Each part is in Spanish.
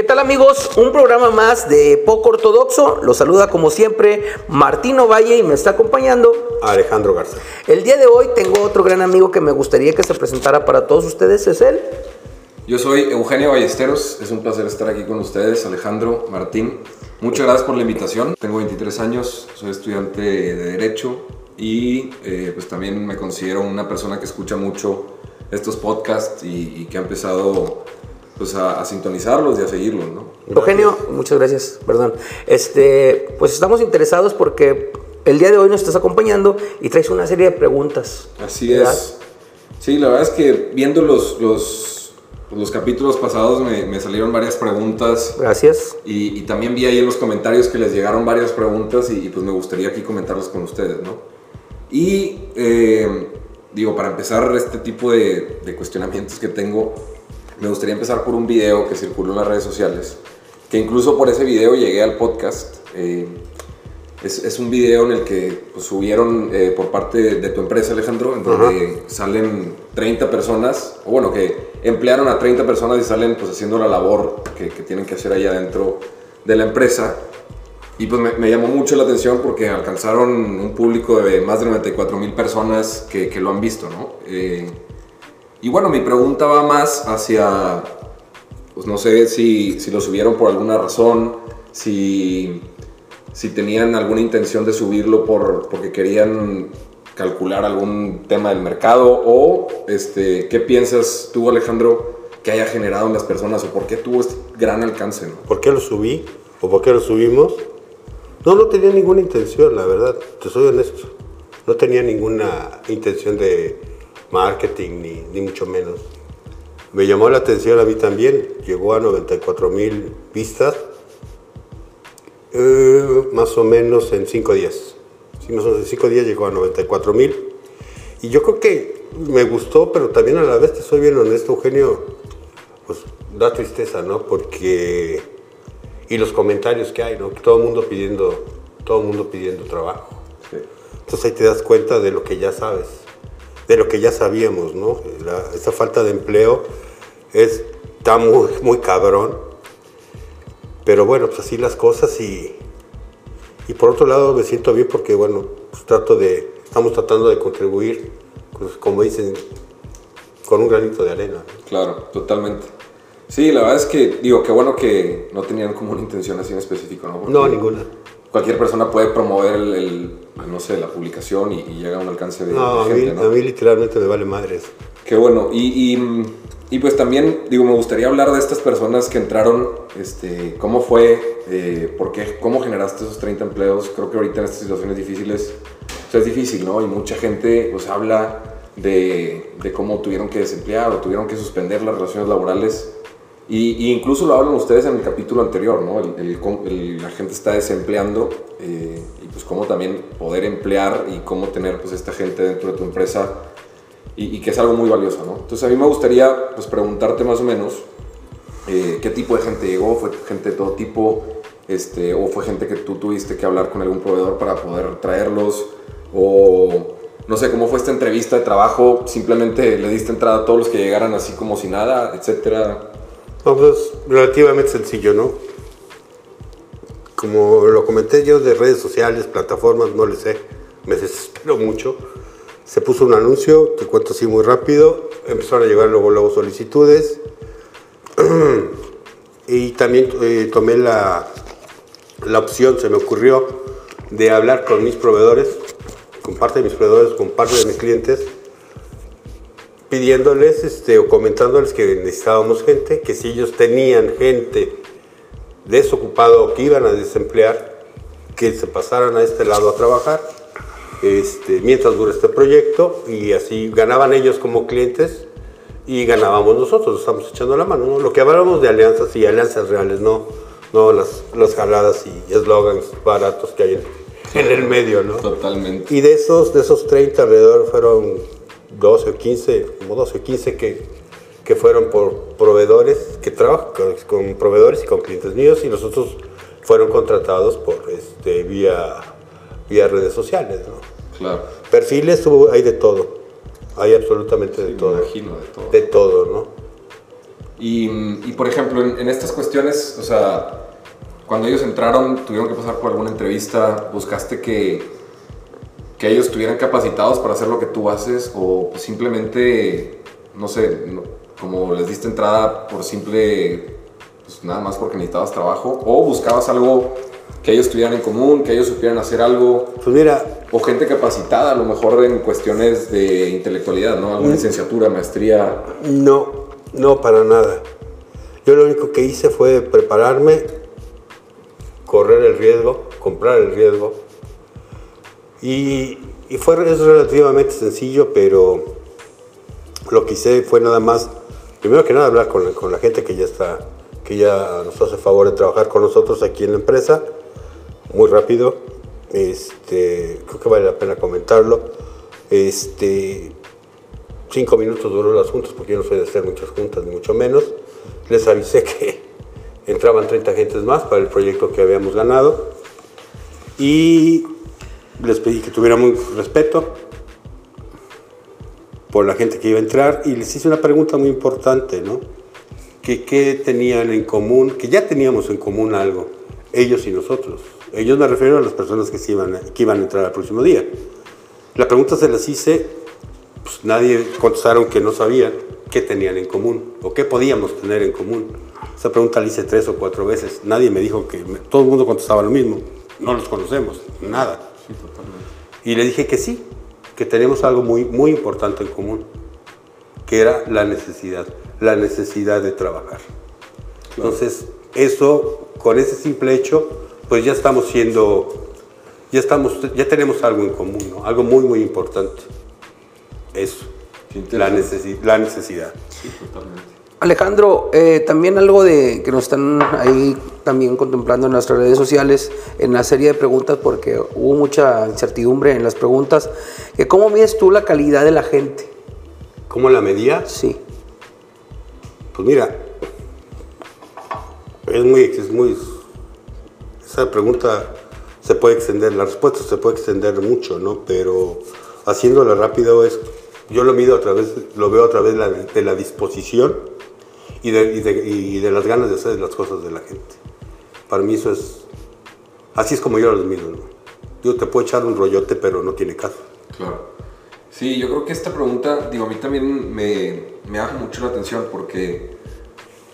¿Qué tal amigos? Un programa más de Poco Ortodoxo. Los saluda como siempre Martino Valle y me está acompañando Alejandro Garza. El día de hoy tengo otro gran amigo que me gustaría que se presentara para todos ustedes. ¿Es él? Yo soy Eugenio Ballesteros. Es un placer estar aquí con ustedes, Alejandro, Martín. Muchas gracias por la invitación. Tengo 23 años, soy estudiante de Derecho y eh, pues también me considero una persona que escucha mucho estos podcasts y, y que ha empezado pues a, sintonizarlos y a seguirlos, ¿no? Eugenio, muchas gracias, perdón. Este, pues estamos interesados porque el día de hoy nos estás acompañando y traes una serie de preguntas. Así es. Sí, la verdad es que viendo los, los, los capítulos pasados me, me, salieron varias preguntas. Gracias. Y, y, también vi ahí en los comentarios que les llegaron varias preguntas y, y pues me gustaría aquí comentarlas con ustedes, ¿no? Y eh, digo, para empezar este tipo de, de cuestionamientos que tengo, me gustaría empezar por un video que circuló en las redes sociales, que incluso por ese video llegué al podcast. Eh, es, es, un video en el que pues, subieron eh, por parte de, de, tu empresa, Alejandro, en donde Ajá. salen 30 personas, o bueno, que emplearon a 30 personas y salen pues haciendo la labor que, que tienen que hacer allá dentro de la empresa. Y pues me, me, llamó mucho la atención porque alcanzaron un público de más de 94 mil personas que, que, lo han visto, ¿no? Eh, y bueno, mi pregunta va más hacia, pues no sé si, si lo subieron por alguna razón, si, si tenían alguna intención de subirlo por, porque querían calcular algún tema del mercado o este, qué piensas tú Alejandro que haya generado en las personas o por qué tuvo este gran alcance. ¿no? ¿Por qué lo subí o por qué lo subimos? No, no tenía ninguna intención, la verdad, te soy honesto. No tenía ninguna intención de marketing, ni, ni, mucho menos. Me llamó la atención a mí también, llegó a 94 mil vistas, eh, más o menos en 5 días. Sí, más o menos en 5 días llegó a 94 mil. Y yo creo que me gustó, pero también a la vez, te soy bien honesto, Eugenio, pues da tristeza, ¿no? Porque... Y los comentarios que hay, ¿no? Todo el mundo pidiendo, todo el mundo pidiendo trabajo. Sí. Entonces ahí te das cuenta de lo que ya sabes de lo que ya sabíamos, ¿no? La, esa falta de empleo es, está muy, muy cabrón. Pero bueno, pues así las cosas y, y por otro lado me siento bien porque, bueno, pues trato de, estamos tratando de contribuir, pues como dicen, con un granito de arena. Claro, totalmente. Sí, la verdad es que, digo, qué bueno que no tenían como una intención así en específico, ¿no? Porque no, ninguna. Cualquier persona puede promover el, el no sé, la publicación y, y, llega a un alcance de, no, de gente, a mí, ¿no? A mí literalmente me vale madres. Qué bueno. Y, y, y, pues también, digo, me gustaría hablar de estas personas que entraron, este, cómo fue, eh, por qué, cómo generaste esos 30 empleos. Creo que ahorita en estas situaciones difíciles, o sea, es difícil, ¿no? Y mucha gente, pues, habla de, de cómo tuvieron que desemplear o tuvieron que suspender las relaciones laborales. Y, y, incluso lo hablan ustedes en el capítulo anterior, ¿no? El, el, el, la gente está desempleando eh, y pues cómo también poder emplear y cómo tener pues esta gente dentro de tu empresa y, y, que es algo muy valioso, ¿no? Entonces a mí me gustaría pues preguntarte más o menos eh, qué tipo de gente llegó, fue gente de todo tipo, este, o fue gente que tú tuviste que hablar con algún proveedor para poder traerlos, o no sé, cómo fue esta entrevista de trabajo, simplemente le diste entrada a todos los que llegaran así como si nada, etcétera. No, pues relativamente sencillo, ¿no? Como lo comenté yo de redes sociales, plataformas, no le sé, me desespero mucho. Se puso un anuncio, te cuento así muy rápido, empezaron a llegar luego, luego solicitudes y también eh, tomé la, la opción, se me ocurrió, de hablar con mis proveedores, con parte de mis proveedores, con parte de mis clientes, pidiéndoles este, o comentándoles que necesitábamos gente, que si ellos tenían gente desocupado o que iban a desemplear, que se pasaran a este lado a trabajar este, mientras dura este proyecto y así ganaban ellos como clientes y ganábamos nosotros, estamos echando la mano. ¿no? Lo que hablábamos de alianzas y alianzas reales, no, no las, las jaladas y eslogans baratos que hay en, en el medio. ¿no? Totalmente. Y de esos, de esos 30 alrededor fueron 12 o 15, como 12 o 15 que, que fueron por proveedores, que trabajan con, con, proveedores y con clientes míos y los otros fueron contratados por este, vía, vía redes sociales. ¿no? Claro. Perfiles hubo, hay de todo, hay absolutamente de sí, todo. Me imagino, de todo. De todo, ¿no? Y, y, por ejemplo, en, en estas cuestiones, o sea, cuando ellos entraron, tuvieron que pasar por alguna entrevista, buscaste que, que ellos estuvieran capacitados para hacer lo que tú haces o simplemente, no sé, no- como les diste entrada por simple, pues nada más porque necesitabas trabajo o buscabas algo que ellos tuvieran en común, que ellos supieran hacer algo Pues mira, o gente capacitada a lo mejor en cuestiones de intelectualidad, ¿no? Alguna licenciatura, maestría. no, no para nada. Yo lo único que hice fue prepararme, correr el riesgo, comprar el riesgo. Y, fue es relativamente sencillo, pero lo que hice fue nada más, primero que nada hablar con, la- con la gente que ya está, que ya nos hace favor de trabajar con nosotros aquí en la empresa, muy rápido. Este, creo que vale la pena comentarlo. Este, cinco minutos duró las juntas porque yo no soy de hacer muchas juntas, ni mucho menos. Les avisé que entraban 30 agentes más para el proyecto que habíamos ganado y les pedí que tuvieran muy respeto por la gente que iba a entrar y les hice una pregunta muy importante, ¿no? Que qué tenían en común, que ya teníamos en común algo, ellos y nosotros. Ellos me refiero a las personas que, se iban, a- que iban a entrar el próximo día. La pregunta se las hice pues nadie contestaron que no sabían qué tenían en común o qué podíamos tener en común. Esa pregunta la hice tres o cuatro veces. Nadie me dijo que todo el mundo contestaba lo mismo. No los conocemos, nada. Y le dije que sí, que tenemos algo muy, muy importante en común, que era la necesidad, la necesidad de trabajar. Entonces, eso, con ese simple hecho, pues ya estamos siendo, ya estamos, ya tenemos algo en común, ¿no? Algo muy, muy importante. Eso, la, necesi- la necesidad. Sí, totalmente. Alejandro, eh, también algo de que nos están ahí también contemplando en nuestras redes sociales, en la serie de preguntas, porque hubo mucha incertidumbre en las preguntas, que cómo mides tú la calidad de la gente. ¿Cómo la medía? Sí. Pues mira, es muy, es muy, esa pregunta se puede extender, la respuesta se puede extender mucho, ¿no? Pero haciéndola rápido es, yo lo mido a través, lo veo a través de la, de la disposición y de, y, de, y de las ganas de hacer las cosas de la gente. Para mí eso es, así es como yo los mido, ¿no? Yo te puedo echar un rollote, pero no tiene caso. Claro. Sí, yo creo que esta pregunta, digo, a mí también me, me llama mucho la atención porque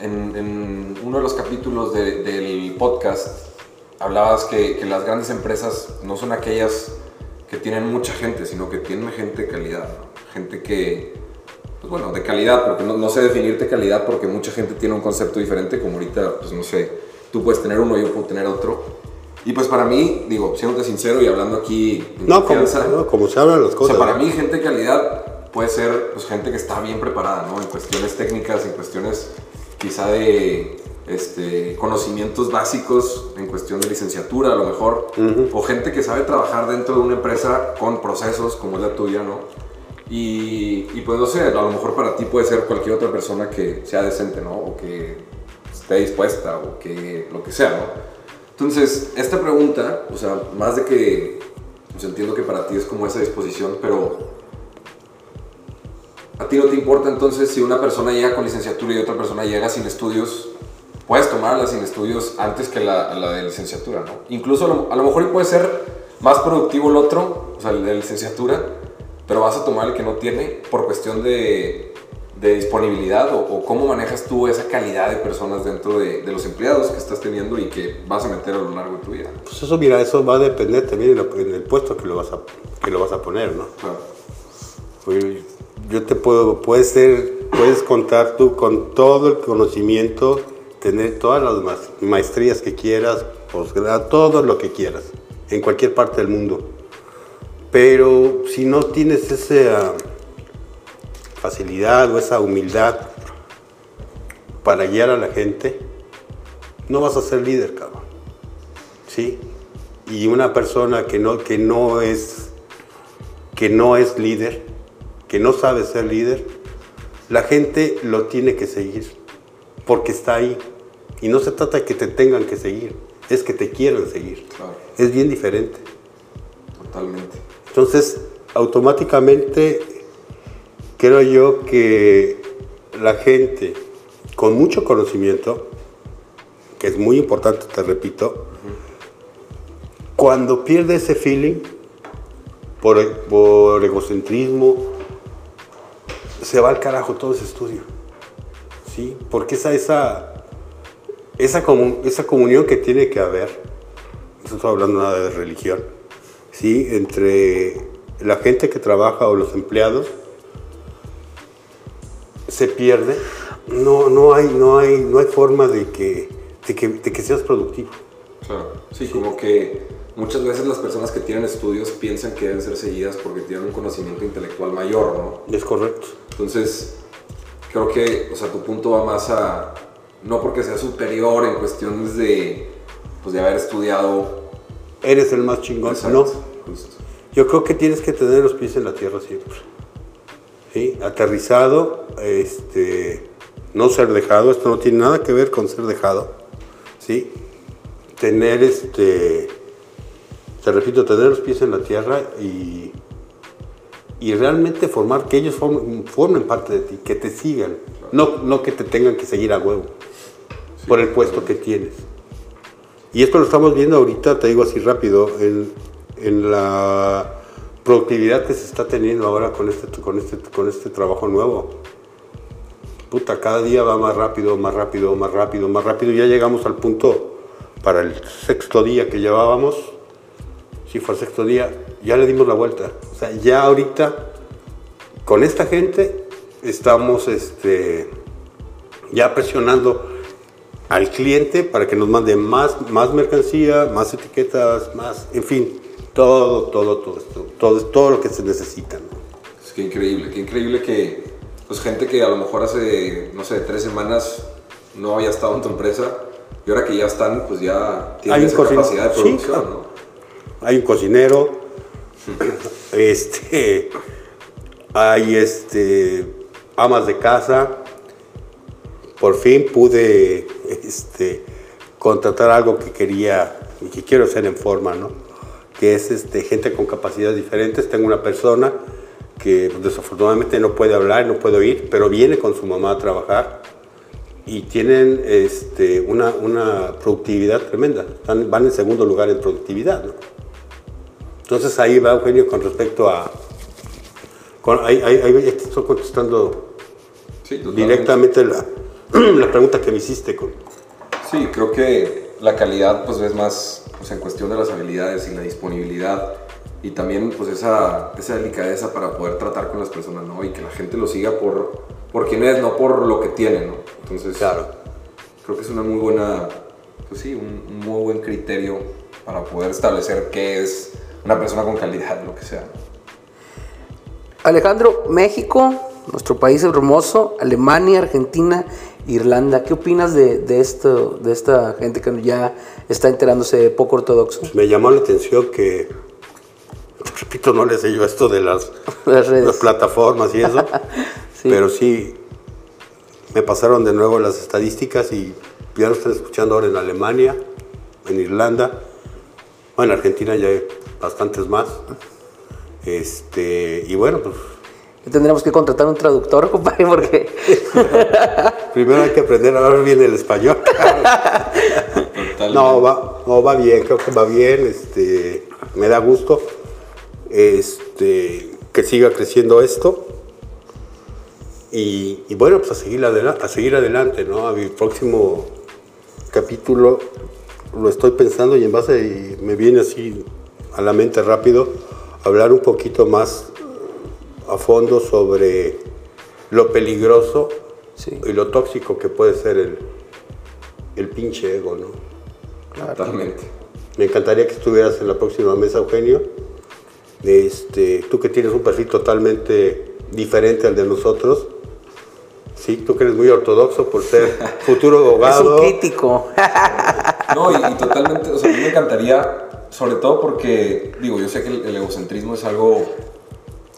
en, en uno de los capítulos de- del podcast hablabas que, que las grandes empresas no son aquellas que tienen mucha gente, sino que tienen gente de calidad, ¿no? Gente que, pues bueno, de calidad, porque no, no sé definirte calidad porque mucha gente tiene un concepto diferente, como ahorita, pues no sé, tú puedes tener uno, yo puedo tener otro. Y pues para mí, digo, siéndote sincero y hablando aquí No, como, no, como se hablan las o cosas. sea, para mí gente de calidad puede ser pues, gente que está bien preparada, ¿no? En cuestiones técnicas, en cuestiones quizá de este, conocimientos básicos, en cuestión de licenciatura a lo mejor, o gente que sabe trabajar dentro de una empresa con procesos como es la tuya, ¿no? Y, y pues no sé, a lo mejor para ti puede ser cualquier otra persona que sea decente, ¿no? O que esté dispuesta, o que lo que sea, ¿no? Entonces, esta pregunta, o sea, más de que, pues entiendo que para ti es como esa disposición, pero a ti no te importa entonces si una persona llega con licenciatura y otra persona llega sin estudios, puedes tomarla sin estudios antes que la, de licenciatura, ¿no? Incluso a lo, a lo mejor puede ser más productivo el otro, o sea, el de licenciatura, pero vas a tomar el que no tiene por cuestión de, de disponibilidad o, o cómo manejas tú esa calidad de personas dentro de, de los empleados que estás teniendo y que vas a meter a lo largo de tu vida. Pues eso, mira, eso va a depender también en, la- en el puesto que lo vas a, que lo vas a poner, ¿no? Claro. Pues, yo te puedo, puedes ser, puedes contar tú con todo el conocimiento, tener todas las maestrías que quieras, posgrado, todo lo que quieras, en cualquier parte del mundo. Pero si no tienes esa facilidad o esa humildad para guiar a la gente, no vas a ser líder, cabrón. ¿Sí? Y una persona que no, que no es que no es líder, que no sabe ser líder, la gente lo tiene que seguir, porque está ahí. Y no se trata de que te tengan que seguir, es que te quieran seguir. Claro. Es bien diferente. Totalmente. Entonces, automáticamente creo yo que la gente con mucho conocimiento, que es muy importante, te repito, cuando pierde ese feeling por, egocentrismo, se va al carajo todo ese estudio. ¿Sí? Porque esa, esa, esa, comu- esa comunión que tiene que haber, no estoy hablando nada de religión, ¿sí? entre la gente que trabaja o los empleados, se pierde. No, no, hay, no, hay, no hay forma de que, de que, de que seas productivo. Claro. Sí, como que muchas veces las personas que tienen estudios piensan que deben ser seguidas porque tienen un conocimiento intelectual mayor, ¿no? Es correcto. Entonces, creo que, o sea, tu punto va más a, no porque sea superior en cuestiones de, pues, de haber estudiado. Eres el más chingón. Exacto, No. justo. Yo creo que tienes que tener los pies en la tierra siempre. ¿Sí? Aterrizado, este, no ser dejado, esto no tiene nada que ver con ser dejado. ¿Sí? Tener este, te repito, tener los pies en la tierra y, y realmente formar, que ellos formen, formen parte de ti, que te sigan, no, no que te tengan que seguir a huevo por el puesto que tienes. Y esto lo estamos viendo ahorita, te digo así rápido, en, en la productividad que se está teniendo ahora con este, con, este, con este trabajo nuevo. Puta, cada día va más rápido, más rápido, más rápido, más rápido. Ya llegamos al punto para el sexto día que llevábamos. Si fue el sexto día, ya le dimos la vuelta. O sea, ya ahorita con esta gente estamos este, ya presionando al cliente para que nos mande más, más mercancía, más etiquetas, más, en fin, todo, todo, todo esto, todo, todo lo que se necesita. ¿no? Es que increíble, qué increíble que, pues, gente que a lo mejor hace, no sé, tres semanas no había estado en tu empresa y ahora que ya están, pues ya tienen esa capacidad de sí, producción, claro. ¿no? Hay un cocinero, este, hay este, amas de casa. Por fin pude este, contratar algo que quería y que quiero hacer en forma, ¿no? Que es este, gente con capacidades diferentes. Tengo una persona que pues, desafortunadamente no puede hablar, no puede oír, pero viene con su mamá a trabajar y tienen este, una, una productividad tremenda. Están- van en segundo lugar en productividad, ¿no? Entonces ahí va Eugenio con respecto a... Con, ahí, ahí- ahí estoy contestando Sí, directamente la, la pregunta que me hiciste. Con, Sí, creo que la calidad pues es más pues, en cuestión de las habilidades y la disponibilidad y también pues esa, esa delicadeza para poder tratar con las personas, ¿no? Y que la gente lo siga por, por quién es, no por lo que tiene, ¿no? Entonces, claro. creo que es una muy buena, pues sí, un, un muy buen criterio para poder establecer qué es una persona con calidad, lo que sea. Alejandro, México, nuestro país hermoso, Alemania, Argentina, Irlanda. ¿Qué opinas de, de esto, de esta gente que ya está enterándose de poco ortodoxo? Me llamó la atención que, repito, no le sé yo esto de las, Las redes. las plataformas y eso, Sí. pero sí me pasaron de nuevo las estadísticas y ya lo están escuchando ahora en Alemania, en Irlanda, bueno, en Argentina ya hay bastantes más. Este, y bueno, pues Tendremos que contratar un traductor, compadre, porque primero hay que aprender a hablar bien el español. No, va, no, va bien, creo que va bien, este, me da gusto este, que siga creciendo esto. Y, y bueno, pues a seguir, adela- a seguir adelante, ¿no? A mi próximo capítulo lo estoy pensando y en base, y me viene así a la mente rápido, hablar un poquito más a fondo sobre lo peligroso Sí. y lo tóxico que puede ser el, el pinche ego, ¿no? Totalmente. Me encantaría que estuvieras en la próxima mesa, Eugenio. Este, tú que tienes un perfil totalmente diferente al de nosotros. Sí, tú que eres muy ortodoxo por ser futuro es abogado. un crítico. No, y, y totalmente, o sea, a mí me encantaría, sobre todo porque, digo, yo sé que el, el egocentrismo es algo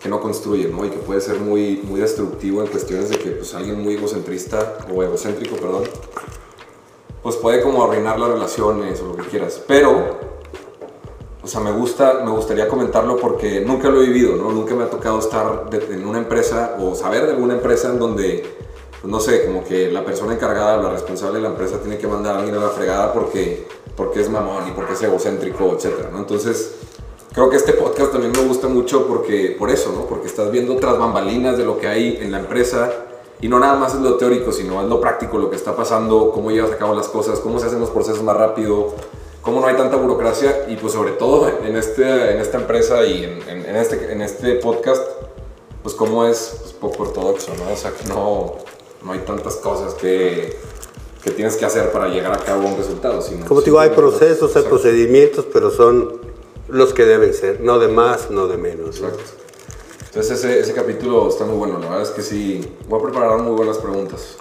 que no construye, ¿no? Y que puede ser muy, muy destructivo en cuestiones de que, pues, alguien muy egocentrista, o egocéntrico, perdón, pues puede como arruinar las relaciones o lo que quieras. Pero, o sea, me gusta, me gustaría comentarlo porque nunca lo he vivido, ¿no? Nunca me ha tocado estar en una empresa o saber de alguna empresa en donde pues, no sé, como que la persona encargada, la responsable de la empresa tiene que mandar a alguien a la fregada porque, porque es mamón y porque es egocéntrico, etcétera, ¿no? Entonces, creo que este podcast también me gusta mucho porque, por eso, ¿no? Porque estás viendo otras bambalinas de lo que hay en la empresa y no nada más es lo teórico, sino es lo práctico, lo que está pasando, cómo llevas a cabo las cosas, cómo se hacen los procesos más rápido, cómo no hay tanta burocracia y pues sobre todo en, este, en esta empresa y en, en, este, en este podcast, pues cómo es pues, poco ortodoxo, ¿no? O sea, que no, no hay tantas cosas que, que tienes que hacer para llegar a cabo un resultado. Sino Como te digo, hay procesos, hay procedimientos, pero son los que deben ser, no de más, no de menos. Exacto. Entonces ese, ese capítulo está muy bueno, la verdad es que sí, voy a preparar muy buenas preguntas.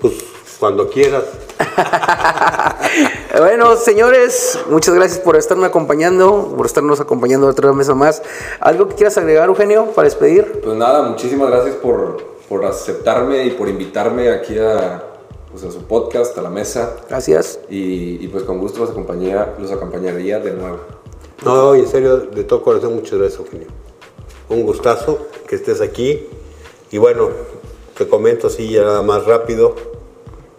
Pues cuando quieras. bueno, señores, muchas gracias por estarme acompañando, por estarnos acompañando otra vez más. ¿Algo que quieras agregar, Eugenio, para despedir? Pues nada, muchísimas gracias por, por aceptarme y por invitarme aquí a, pues a su podcast, a la mesa. Gracias. Y, y pues con gusto los, acompañaría, los acompañaría de nuevo. No, en serio, de todo corazón, muchas gracias, Eugenio. Un gustazo que estés aquí. Y bueno, te comento así ya nada más rápido,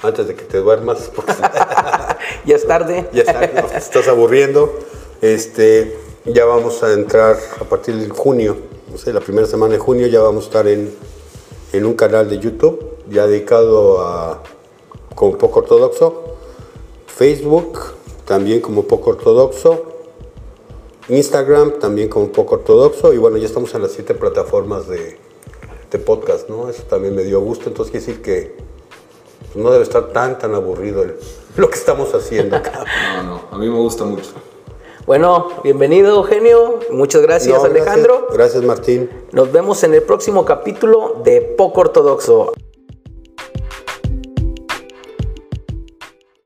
antes de que te duermas. ya es tarde. ya es tarde, estás aburriendo. Este, ya vamos a entrar a partir de junio, no sé, la primera semana de junio ya vamos a estar en, en un canal de YouTube ya dedicado a como poco ortodoxo, Facebook también como poco ortodoxo, Instagram también como poco ortodoxo y bueno, ya estamos en las siete plataformas de, de podcast, ¿no? Eso también me dio gusto, entonces quiere decir que pues, no debe estar tan, tan aburrido el, lo que estamos haciendo acá. No, no, a mí me gusta mucho. Bueno, bienvenido Eugenio, muchas gracias No, Alejandro. Gracias, gracias, Martín. Nos vemos en el próximo capítulo de Poco Ortodoxo.